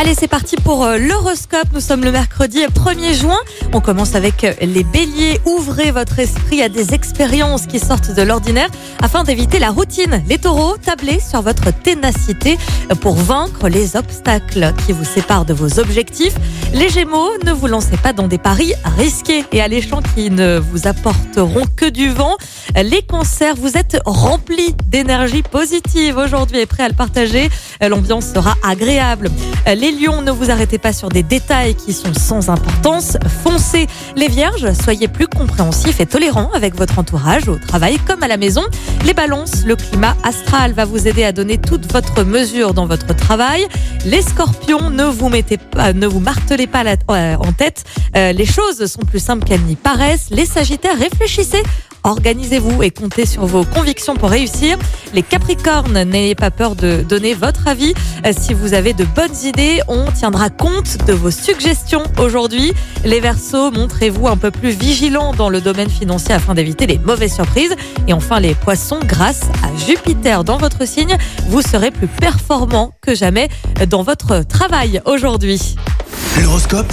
Allez, c'est parti pour euh, l'horoscope. Nous sommes le mercredi 1er juin. On commence avec euh, les béliers. Ouvrez votre esprit à des expériences qui sortent de l'ordinaire afin d'éviter la routine. Les taureaux, tablez sur votre ténacité pour vaincre les obstacles qui vous séparent de vos objectifs. Les gémeaux, ne vous lancez pas dans des paris risqués et alléchants qui ne vous apporteront que du vent. Les concerts, vous êtes remplis d'énergie positive aujourd'hui et prêts à le partager. L'ambiance sera agréable. Les lions, ne vous arrêtez pas sur des détails qui sont sans importance. Foncez. Les vierges, soyez plus compréhensifs et tolérants avec votre entourage au travail comme à la maison. Les balances, le climat astral va vous aider à donner toute votre mesure dans votre travail. Les scorpions, ne vous mettez pas, ne vous martelez pas euh, en tête. Euh, les choses sont plus simples qu'elles n'y paraissent. Les sagittaires, réfléchissez. Organisez-vous et comptez sur vos convictions pour réussir. Les Capricornes, n'ayez pas peur de donner votre avis. Euh, Si vous avez de bonnes idées, on tiendra compte de vos suggestions aujourd'hui. Les Verseaux, montrez-vous un peu plus vigilants dans le domaine financier afin d'éviter les mauvaises surprises. Et enfin les Poissons, grâce à Jupiter dans votre signe, vous serez plus performant que jamais dans votre travail aujourd'hui. L'horoscope?